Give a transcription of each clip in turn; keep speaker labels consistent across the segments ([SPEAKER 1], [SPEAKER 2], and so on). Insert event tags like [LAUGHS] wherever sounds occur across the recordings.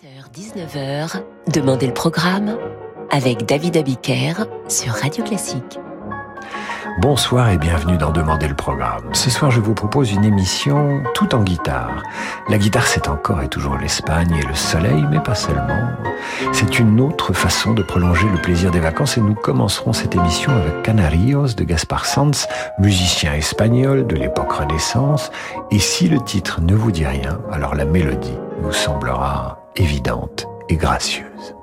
[SPEAKER 1] 18h-19h, Demandez le programme avec David Abiker sur Radio Classique.
[SPEAKER 2] Bonsoir et bienvenue dans Demander le programme. Ce soir, je vous propose une émission tout en guitare. La guitare, c'est encore et toujours l'Espagne et le soleil, mais pas seulement. C'est une autre façon de prolonger le plaisir des vacances et nous commencerons cette émission avec Canarios de Gaspar Sanz, musicien espagnol de l'époque Renaissance. Et si le titre ne vous dit rien, alors la mélodie vous semblera évidente et gracieuse.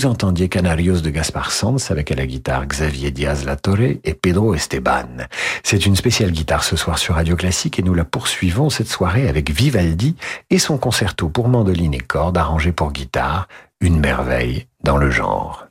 [SPEAKER 2] Vous entendiez Canarios de Gaspar Sanz avec à la guitare Xavier Diaz Latorre et Pedro Esteban. C'est une spéciale guitare ce soir sur Radio Classique et nous la poursuivons cette soirée avec Vivaldi et son concerto pour mandoline et cordes arrangé pour guitare, une merveille dans le genre.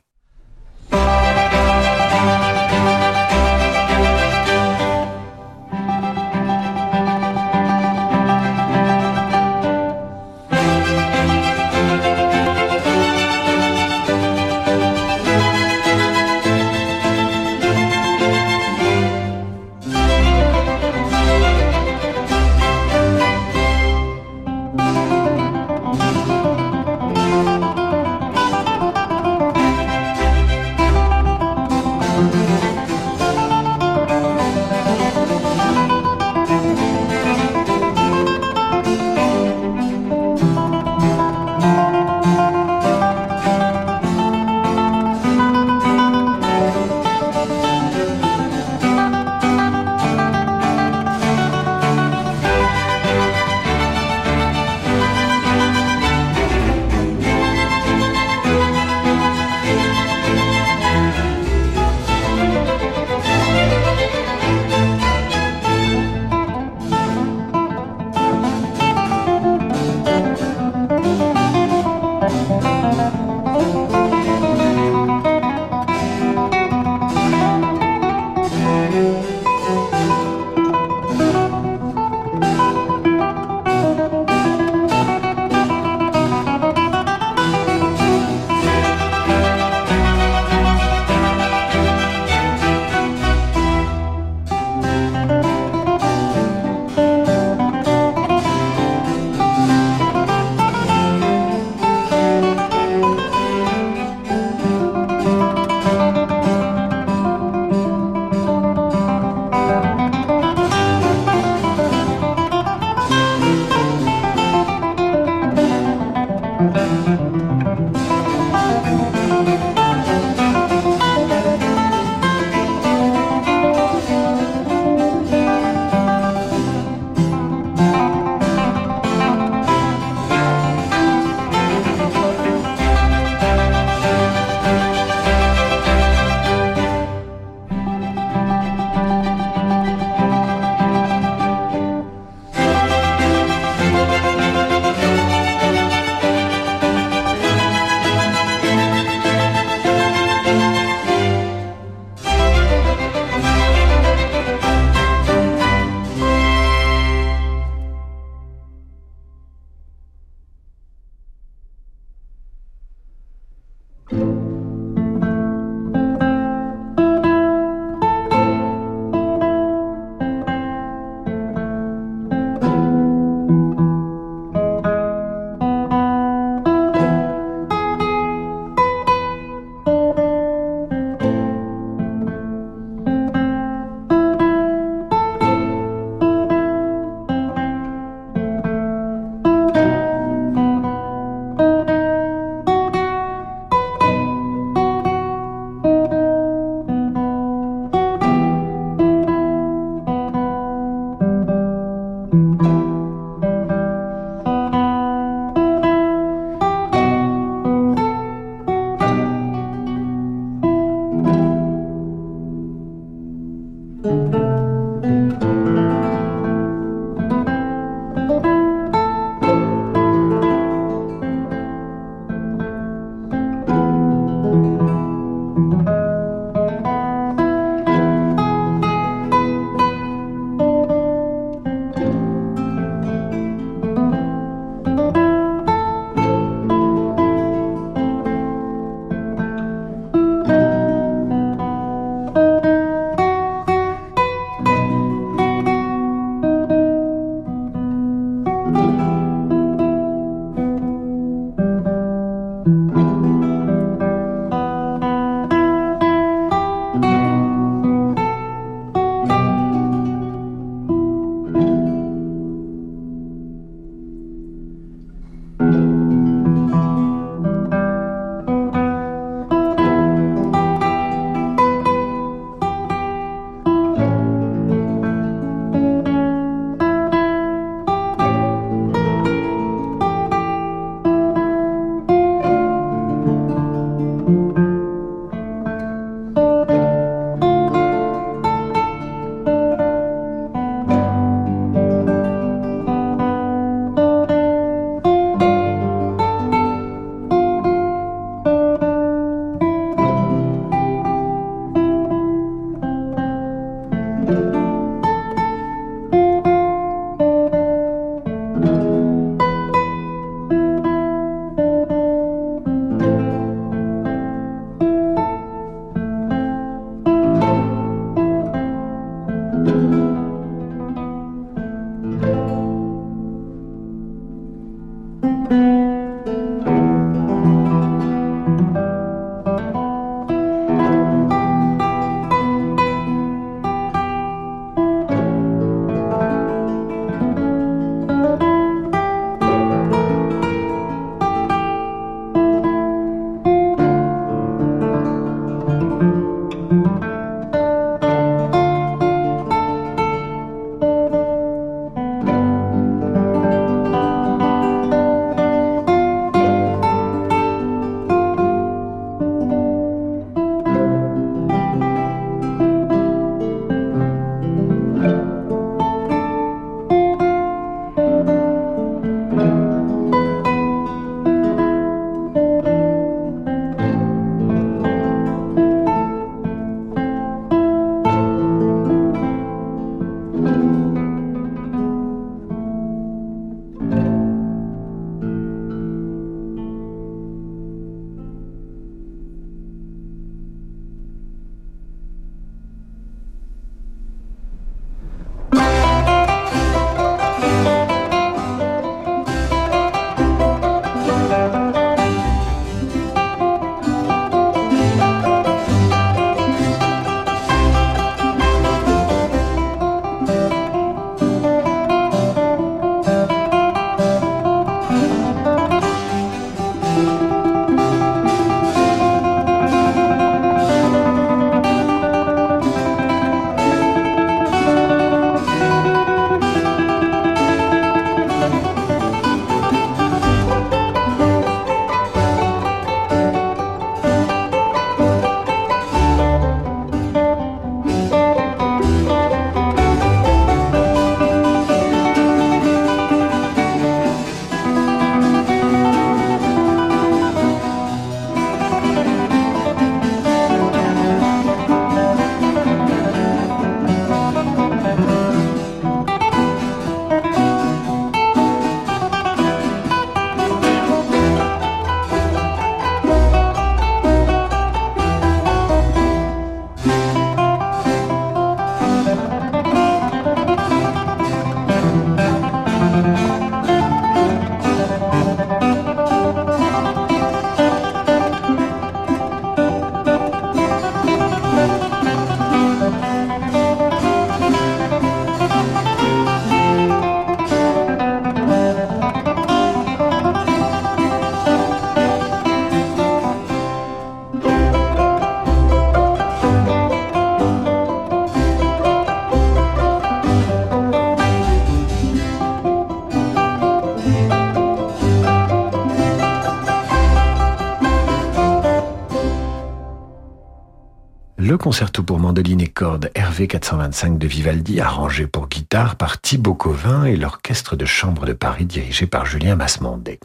[SPEAKER 2] Concerto pour mandoline et cordes Hervé 425 de Vivaldi, arrangé pour guitare par Thibaut Covin et l'orchestre de chambre de Paris dirigé par Julien Masmondé.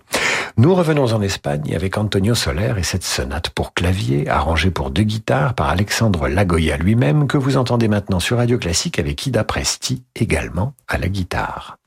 [SPEAKER 2] Nous revenons en Espagne avec Antonio Soler et cette sonate pour clavier, arrangée pour deux guitares par Alexandre Lagoya lui-même, que vous entendez maintenant sur Radio Classique avec Ida Presti, également à la guitare.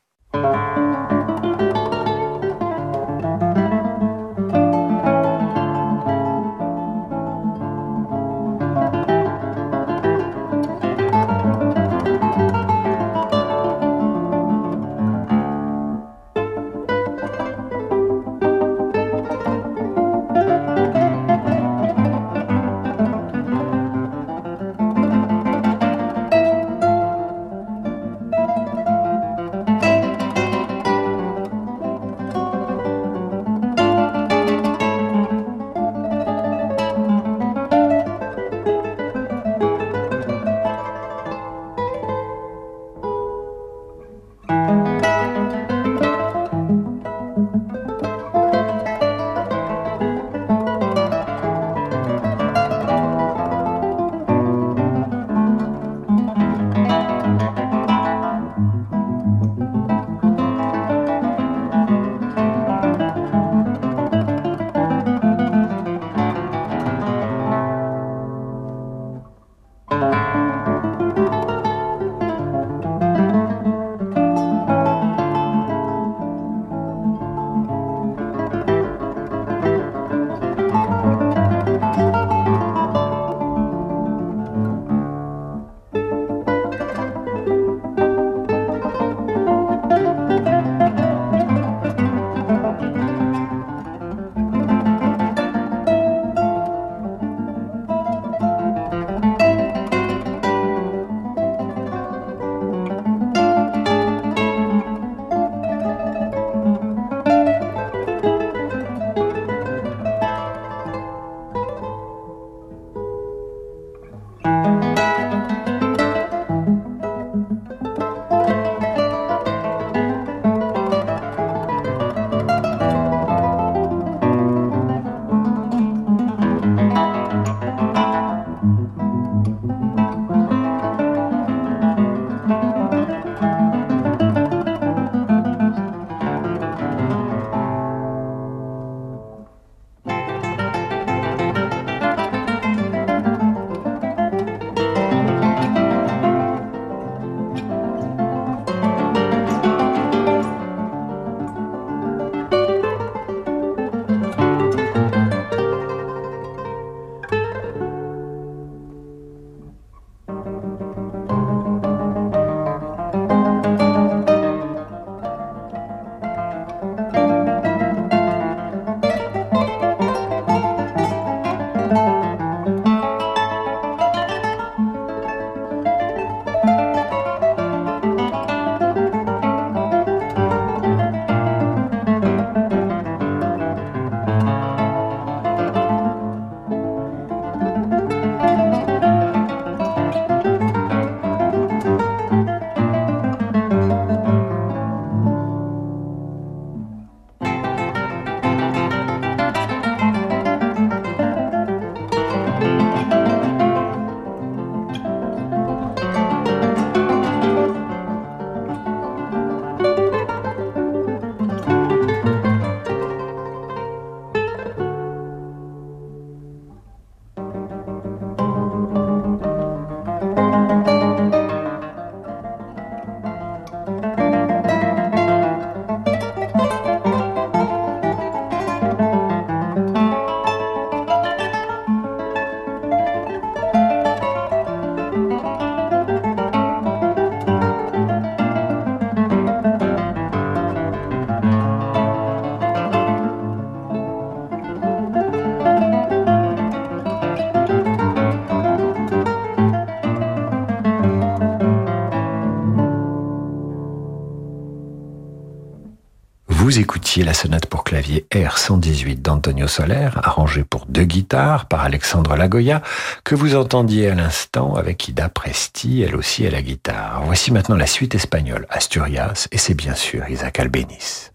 [SPEAKER 2] Vous écoutiez la sonate pour clavier R118 d'Antonio Soler, arrangée pour deux guitares par Alexandre Lagoya, que vous entendiez à l'instant avec Ida Presti, elle aussi à la guitare. Voici maintenant la suite espagnole, Asturias, et c'est bien sûr Isaac Albéniz.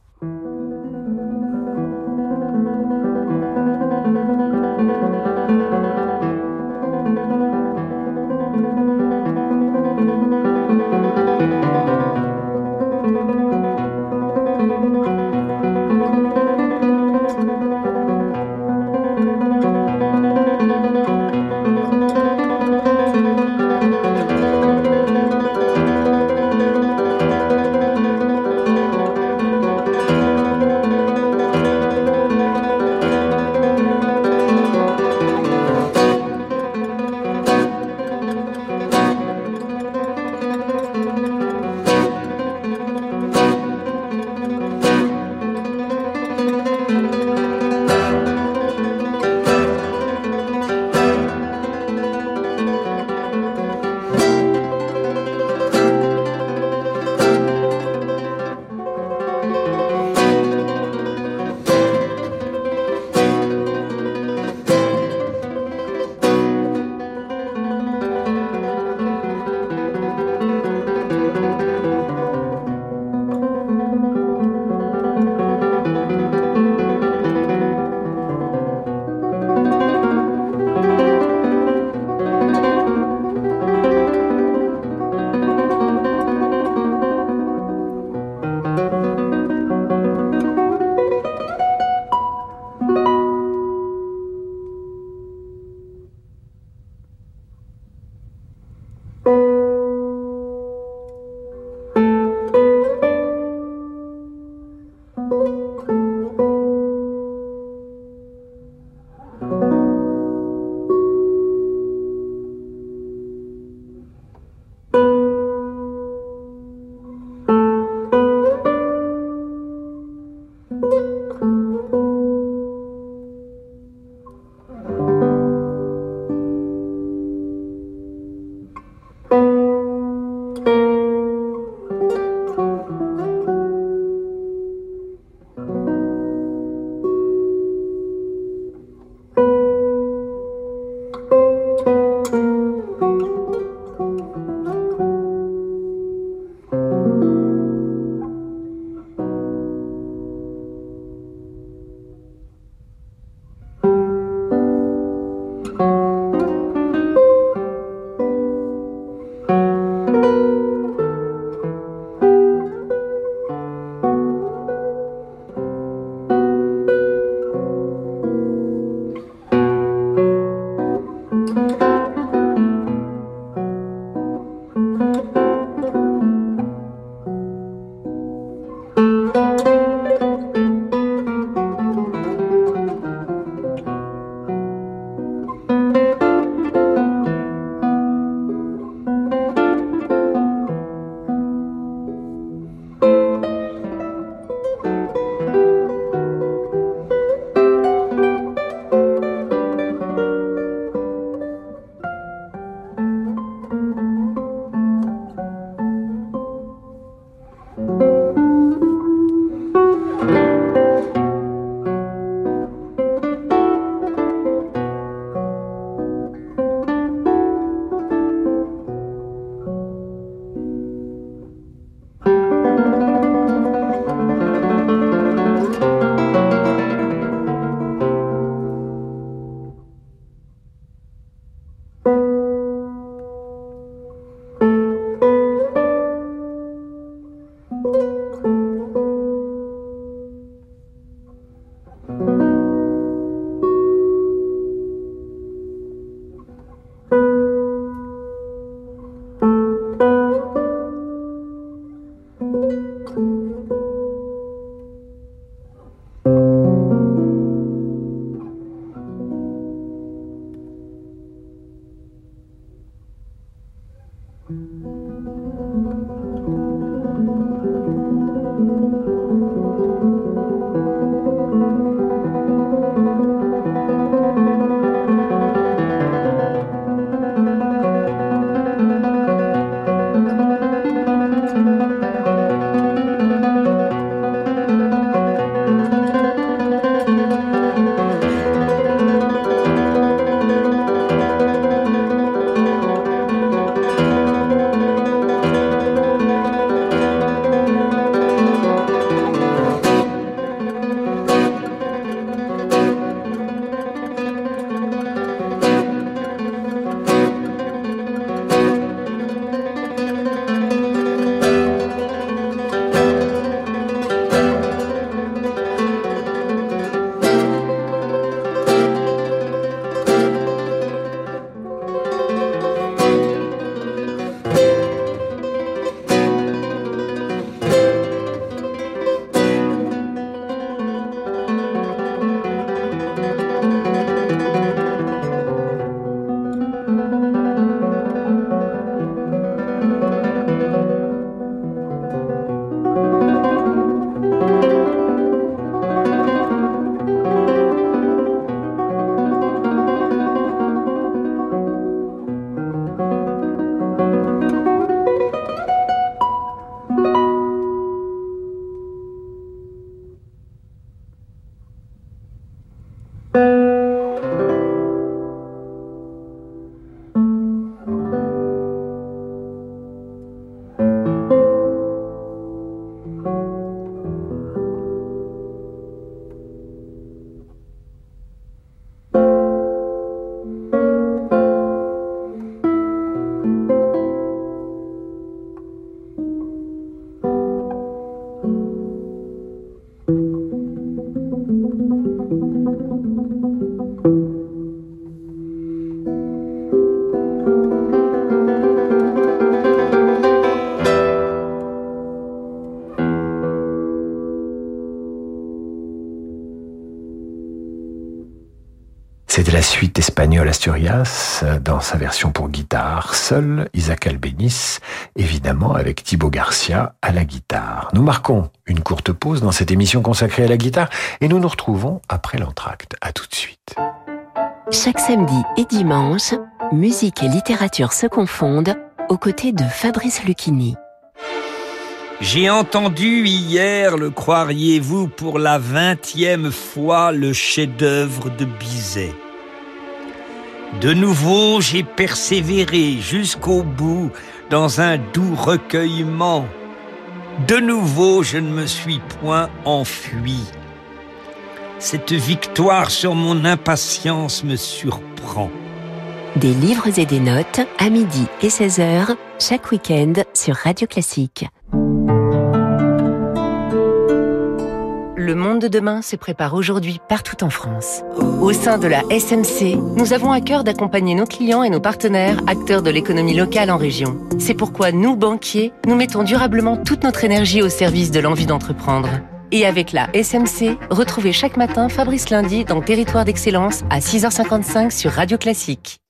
[SPEAKER 2] Suite espagnole Asturias dans sa version pour guitare, seul Isaac Albéniz, évidemment avec Thibaut Garcia à la guitare. Nous marquons une courte pause dans cette émission consacrée à la guitare et nous nous retrouvons après l'entracte. À tout de suite.
[SPEAKER 1] Chaque samedi et dimanche, musique et littérature se confondent aux côtés de Fabrice Lucchini.
[SPEAKER 3] J'ai entendu hier, le croiriez-vous, pour la vingtième fois le chef-d'œuvre de Bizet. De nouveau, j'ai persévéré jusqu'au bout dans un doux recueillement. De nouveau, je ne me suis point enfui. Cette victoire sur mon impatience me surprend.
[SPEAKER 1] Des livres et des notes à midi et 16h chaque week-end sur Radio Classique.
[SPEAKER 4] Le monde de demain se prépare aujourd'hui partout en France. Au sein de la SMC, nous avons à cœur d'accompagner nos clients et nos partenaires, acteurs de l'économie locale en région. C'est pourquoi nous, banquiers, nous mettons durablement toute notre énergie au service de l'envie d'entreprendre. Et avec la SMC, retrouvez chaque matin Fabrice Lundi dans Territoire d'Excellence à 6h55 sur Radio Classique.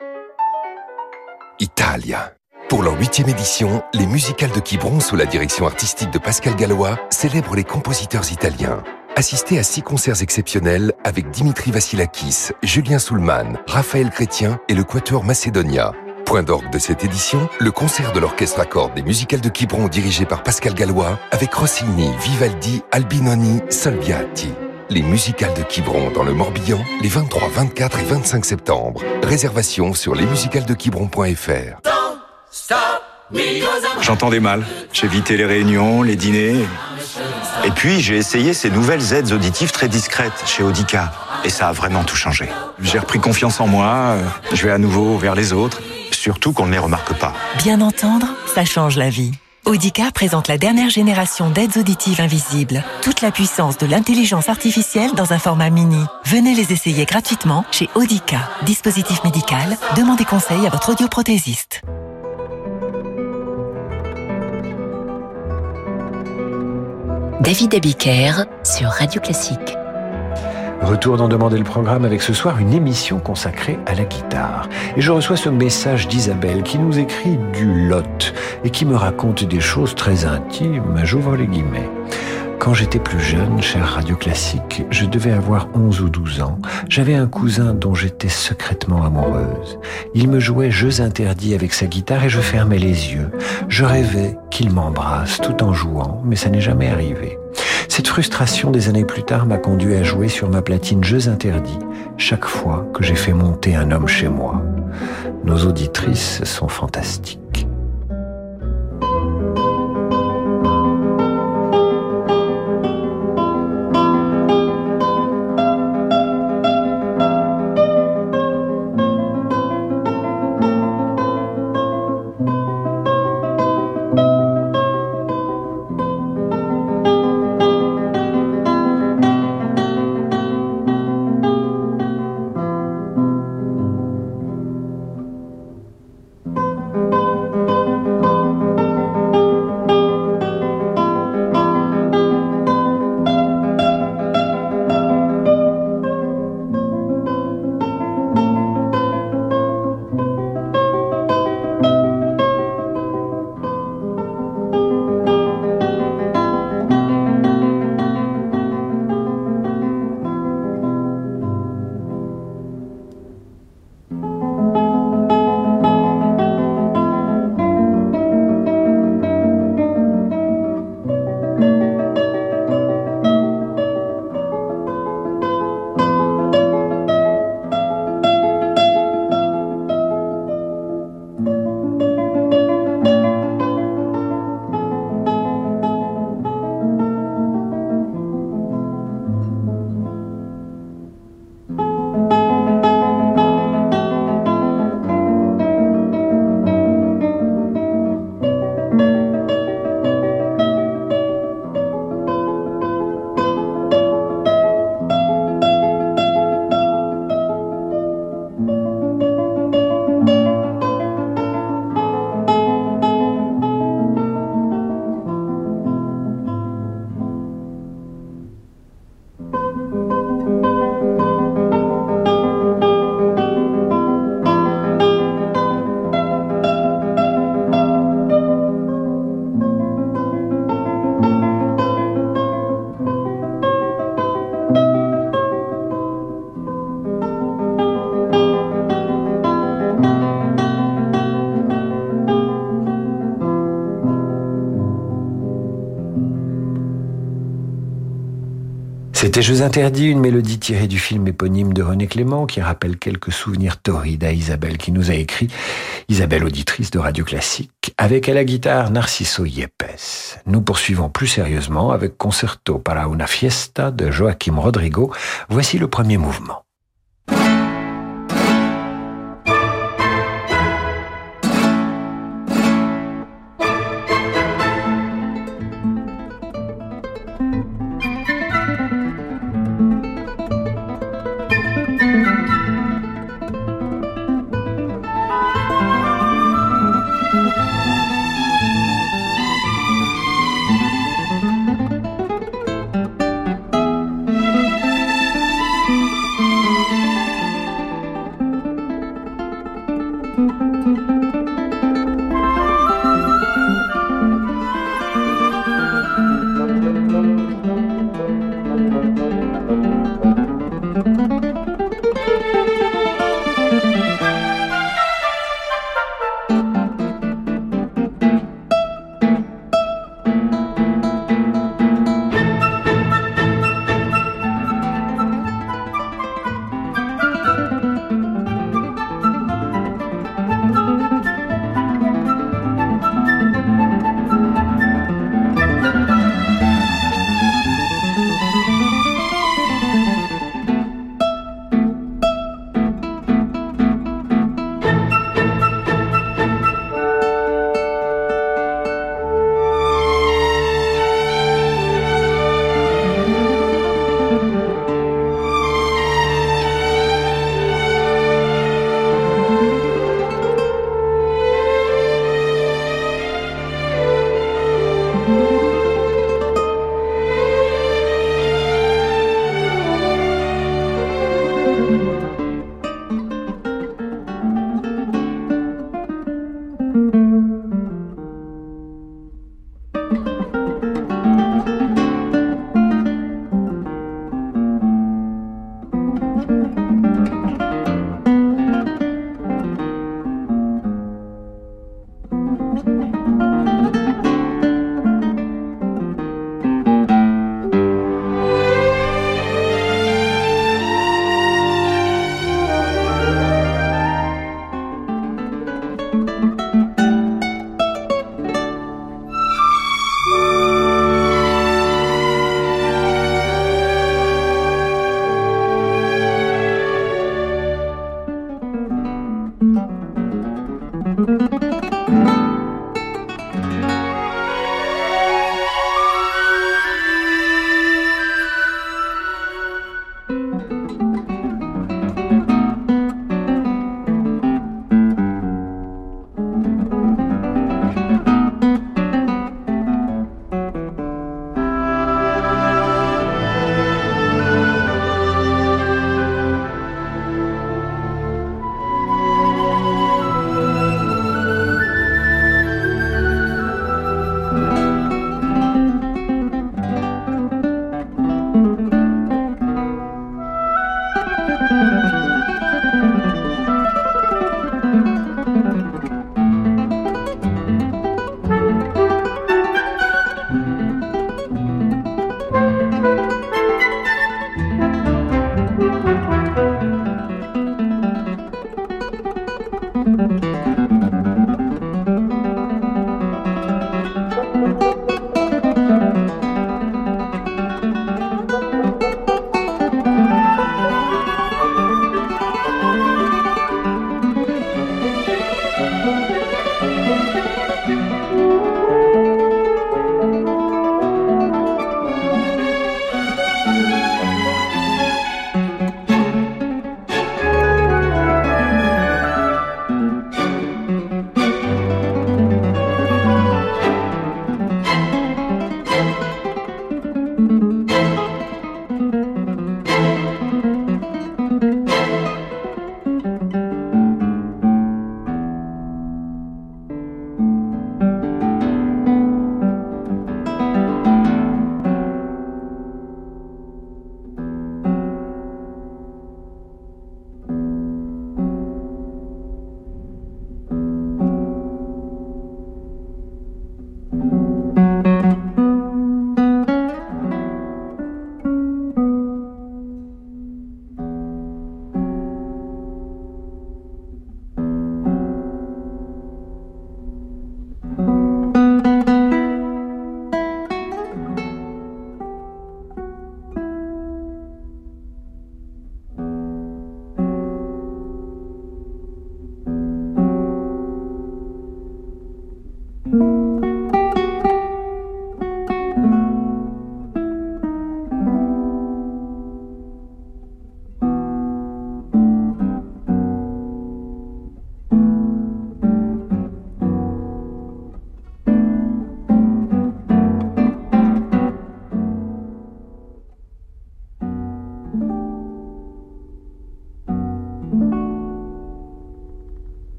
[SPEAKER 5] Italia. Pour leur huitième édition, les musicales de Quiberon sous la direction artistique de Pascal Gallois célèbrent les compositeurs italiens. Assistez à six concerts exceptionnels avec Dimitri Vassilakis, Julien Soulman, Raphaël Chrétien et le Quatuor Macedonia. Point d'orgue de cette édition, le concert de l'orchestre à cordes des musicales de Quiberon dirigé par Pascal Gallois avec Rossini, Vivaldi, Albinoni, Salviati. Les musicales de Quiberon dans le Morbihan les 23, 24 et 25 septembre. Réservation sur lesmusicalesdequiberon.fr.
[SPEAKER 6] J'entendais mal. Évité les réunions, les dîners. Et puis, j'ai essayé ces nouvelles aides auditives très discrètes chez Audica. Et ça a vraiment tout changé. J'ai repris confiance en moi, euh, je vais à nouveau vers les autres, surtout qu'on ne les remarque pas.
[SPEAKER 7] Bien entendre, ça change la vie. Audica présente la dernière génération d'aides auditives invisibles. Toute la puissance de l'intelligence artificielle dans un format mini. Venez les essayer gratuitement chez Audica. Dispositif médical, demandez conseil à votre audioprothésiste.
[SPEAKER 1] David Abiker sur Radio Classique.
[SPEAKER 2] Retour d'en demander le programme avec ce soir une émission consacrée à la guitare. Et je reçois ce message d'Isabelle qui nous écrit du lot et qui me raconte des choses très intimes, j'ouvre les guillemets. Quand j'étais plus jeune, cher Radio Classique, je devais avoir 11 ou 12 ans. J'avais un cousin dont j'étais secrètement amoureuse. Il me jouait jeux interdits avec sa guitare et je fermais les yeux. Je rêvais qu'il m'embrasse tout en jouant, mais ça n'est jamais arrivé. Cette frustration des années plus tard m'a conduit à jouer sur ma platine Jeux interdits chaque fois que j'ai fait monter un homme chez moi. Nos auditrices sont fantastiques. C'était Jeux interdits, une mélodie tirée du film éponyme de René Clément qui rappelle quelques souvenirs torrides à Isabelle qui nous a écrit, Isabelle auditrice de Radio Classique, avec à la guitare Narciso Yepes. Nous poursuivons plus sérieusement avec Concerto para una fiesta de Joaquim Rodrigo. Voici le premier mouvement.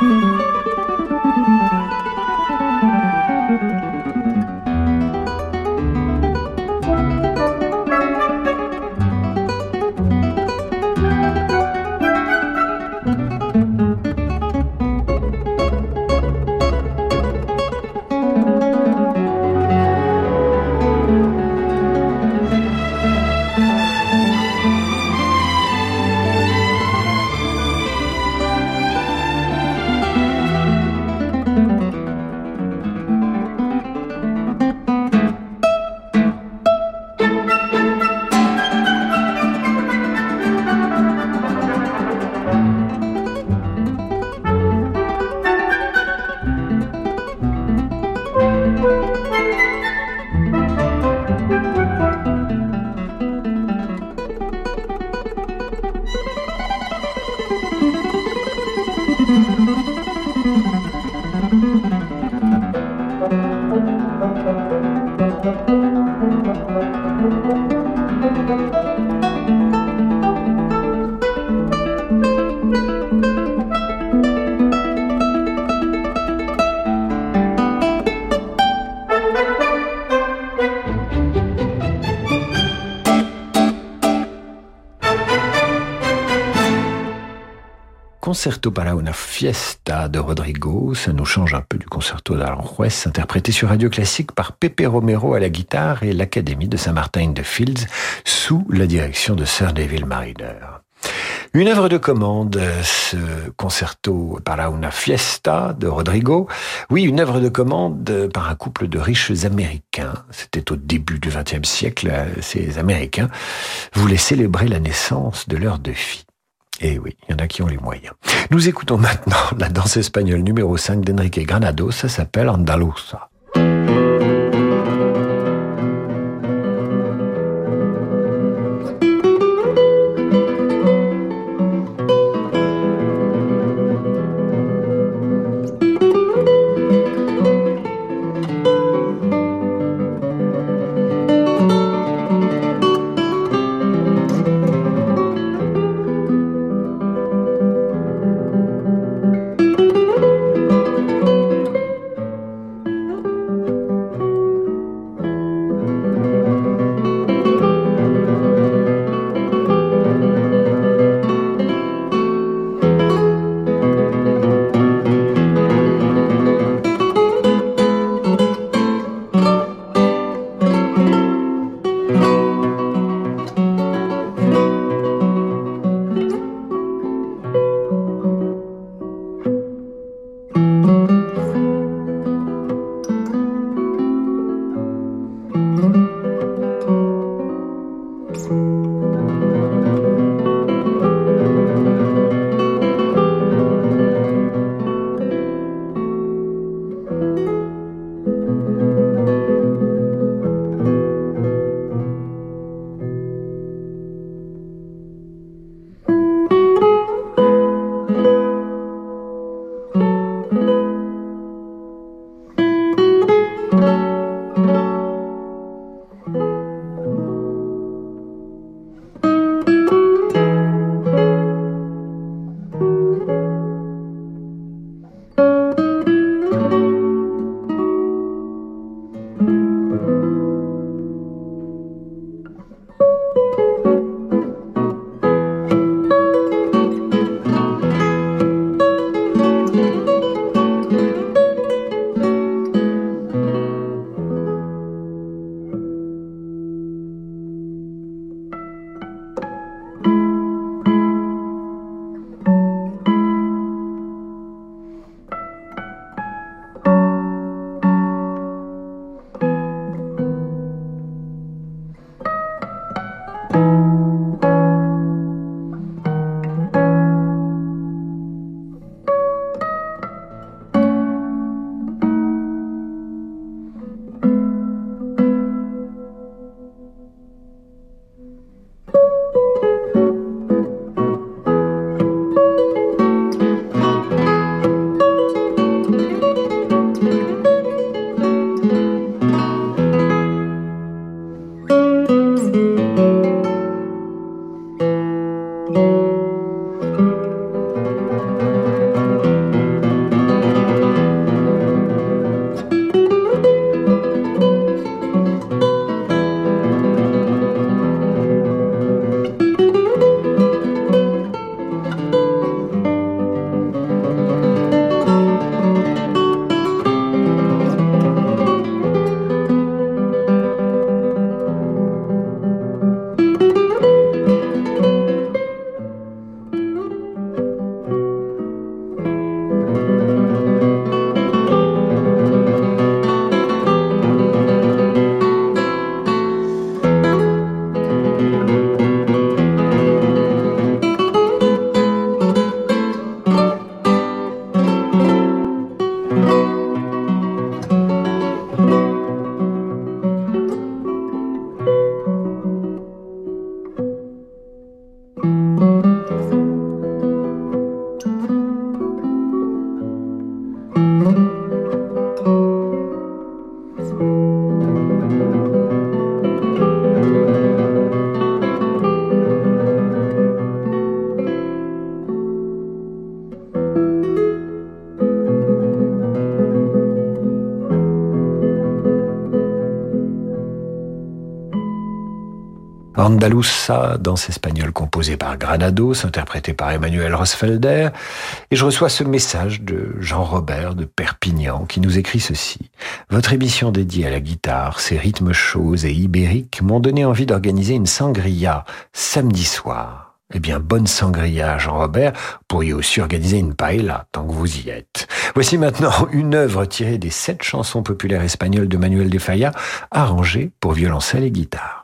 [SPEAKER 2] Música Concerto para una fiesta de Rodrigo, ça nous change un peu du concerto d'Aranjuez, interprété sur Radio Classique par Pepe Romero à la guitare et l'Académie de Saint-Martin de Fields sous la direction de Sir David Mariner. Une œuvre de commande, ce concerto para una fiesta de Rodrigo. Oui, une œuvre de commande par un couple de riches Américains. C'était au début du XXe siècle. Ces Américains voulaient célébrer la naissance de leur deux filles. Et eh oui, il y en a qui ont les moyens. Nous écoutons [LAUGHS] maintenant la danse espagnole numéro 5 d'Enrique Granado, ça s'appelle Andalusa. Andalusa, danse espagnole composée par Granados, interprétée par Emmanuel Rosfelder, et je reçois ce message de Jean-Robert de Perpignan qui nous écrit ceci. Votre émission dédiée à la guitare, ses rythmes chauds et ibériques m'ont donné envie d'organiser une sangria samedi soir. Eh bien, bonne sangria, Jean-Robert. Pourriez aussi organiser une paella, tant que vous y êtes. Voici maintenant une œuvre tirée des sept chansons populaires espagnoles de Manuel de Falla, arrangée pour violoncelle et guitare.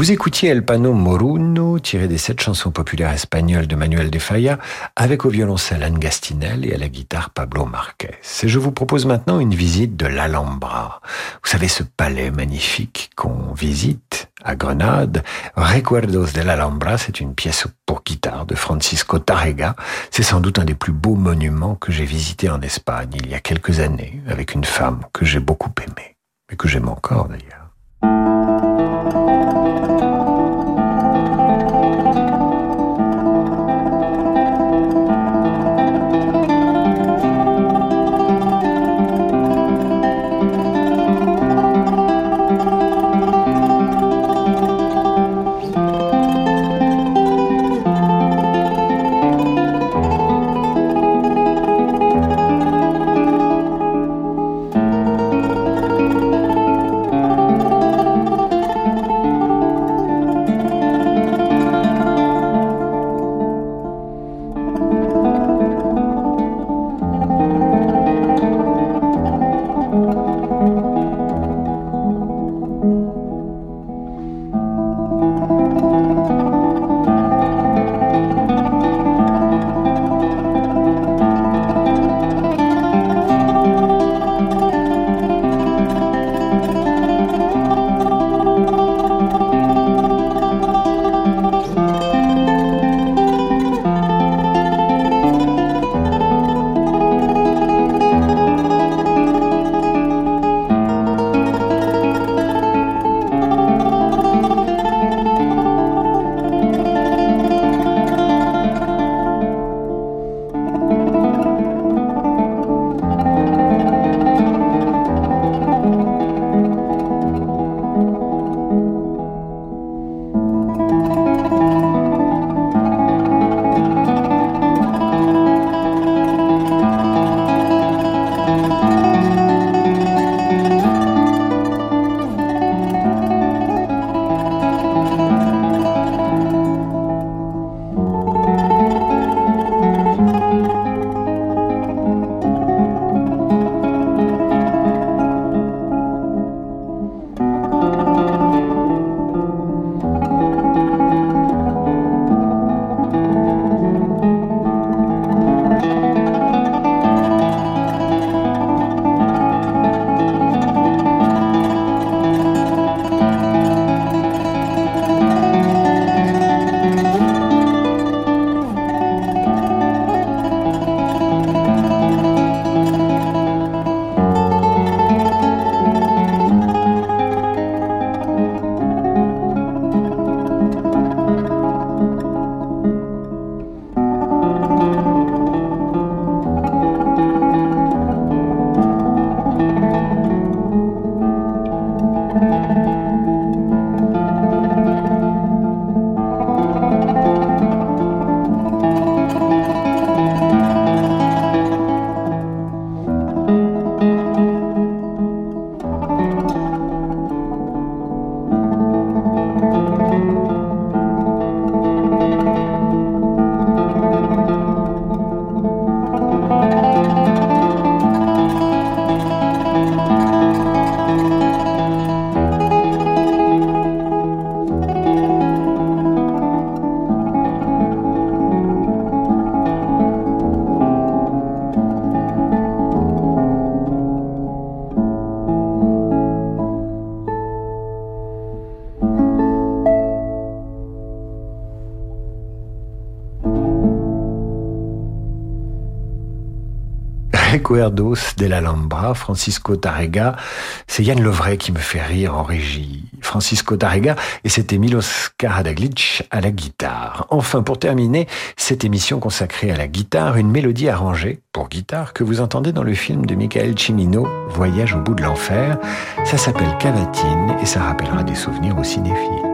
[SPEAKER 2] Vous écoutiez El Pano Moruno, tiré des sept chansons populaires espagnoles de Manuel de Falla, avec au violoncelle Anne Gastinel et à la guitare Pablo Marquez. Et je vous propose maintenant une visite de l'Alhambra. Vous savez, ce palais magnifique qu'on visite à Grenade. Recuerdos de l'Alhambra, c'est une pièce pour guitare de Francisco Tarrega. C'est sans doute un des plus beaux monuments que j'ai visité en Espagne il y a quelques années, avec une femme que j'ai beaucoup aimée, et que j'aime encore d'ailleurs. Recuerdos de l'Alhambra, Francisco Tarrega. C'est Yann Lovray qui me fait rire en régie. Francisco Tarrega et c'était Milos Karadaglic à la guitare. Enfin, pour terminer cette émission consacrée à la guitare, une mélodie arrangée pour guitare que vous entendez dans le film de Michael Cimino, Voyage au bout de l'enfer. Ça s'appelle Cavatine et ça rappellera des souvenirs aux cinéphiles.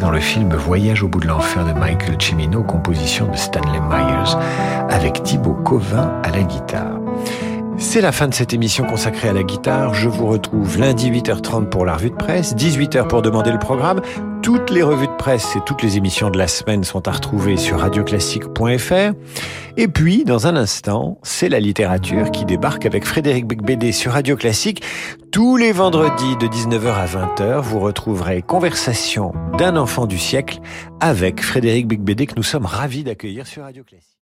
[SPEAKER 2] Dans le film Voyage au bout de l'enfer de Michael Cimino, composition de Stanley Myers, avec Thibaut Covin à la guitare. C'est la fin de cette émission consacrée à la guitare. Je vous retrouve lundi 8h30 pour la revue de presse, 18h pour demander le programme. Toutes les revues de presse et toutes les émissions de la semaine sont à retrouver sur radioclassique.fr. Et puis, dans un instant, c'est la littérature qui débarque avec Frédéric Becbédé sur Radio Classique. Tous les vendredis de 19h à 20h, vous retrouverez Conversation d'un enfant du siècle avec Frédéric Becbédé que nous sommes ravis d'accueillir sur Radio Classique.